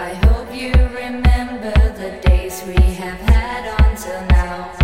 I hope you remember the days we have had until now.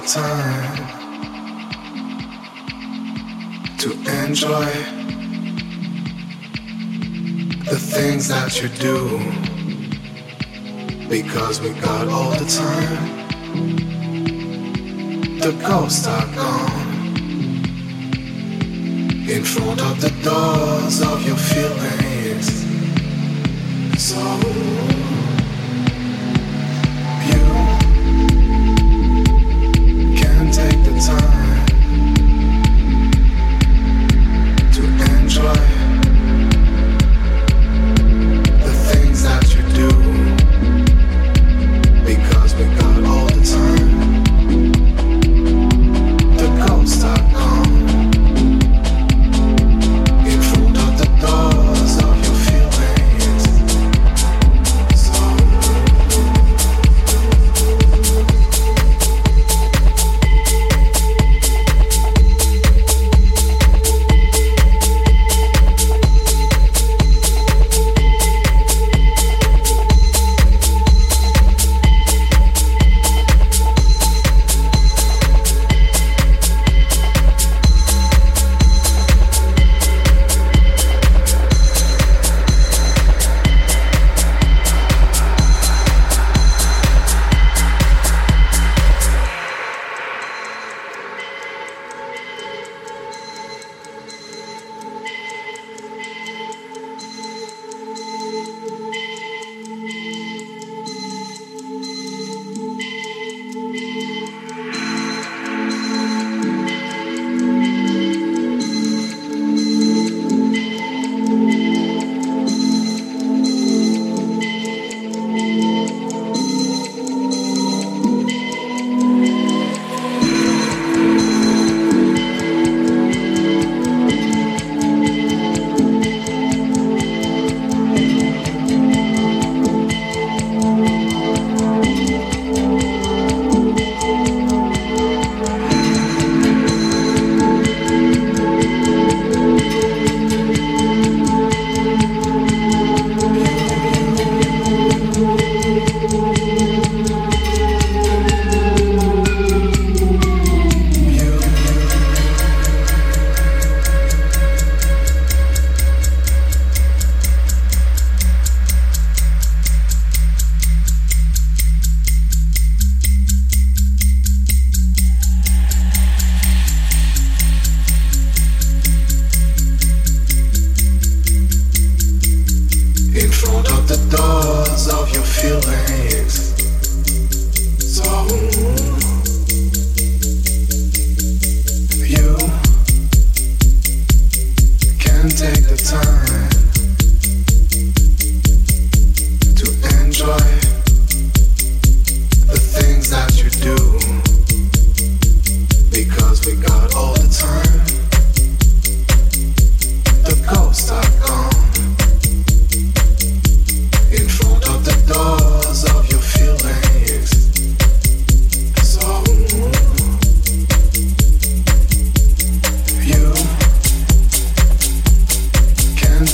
the time to enjoy the things that you do because we got.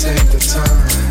take the time.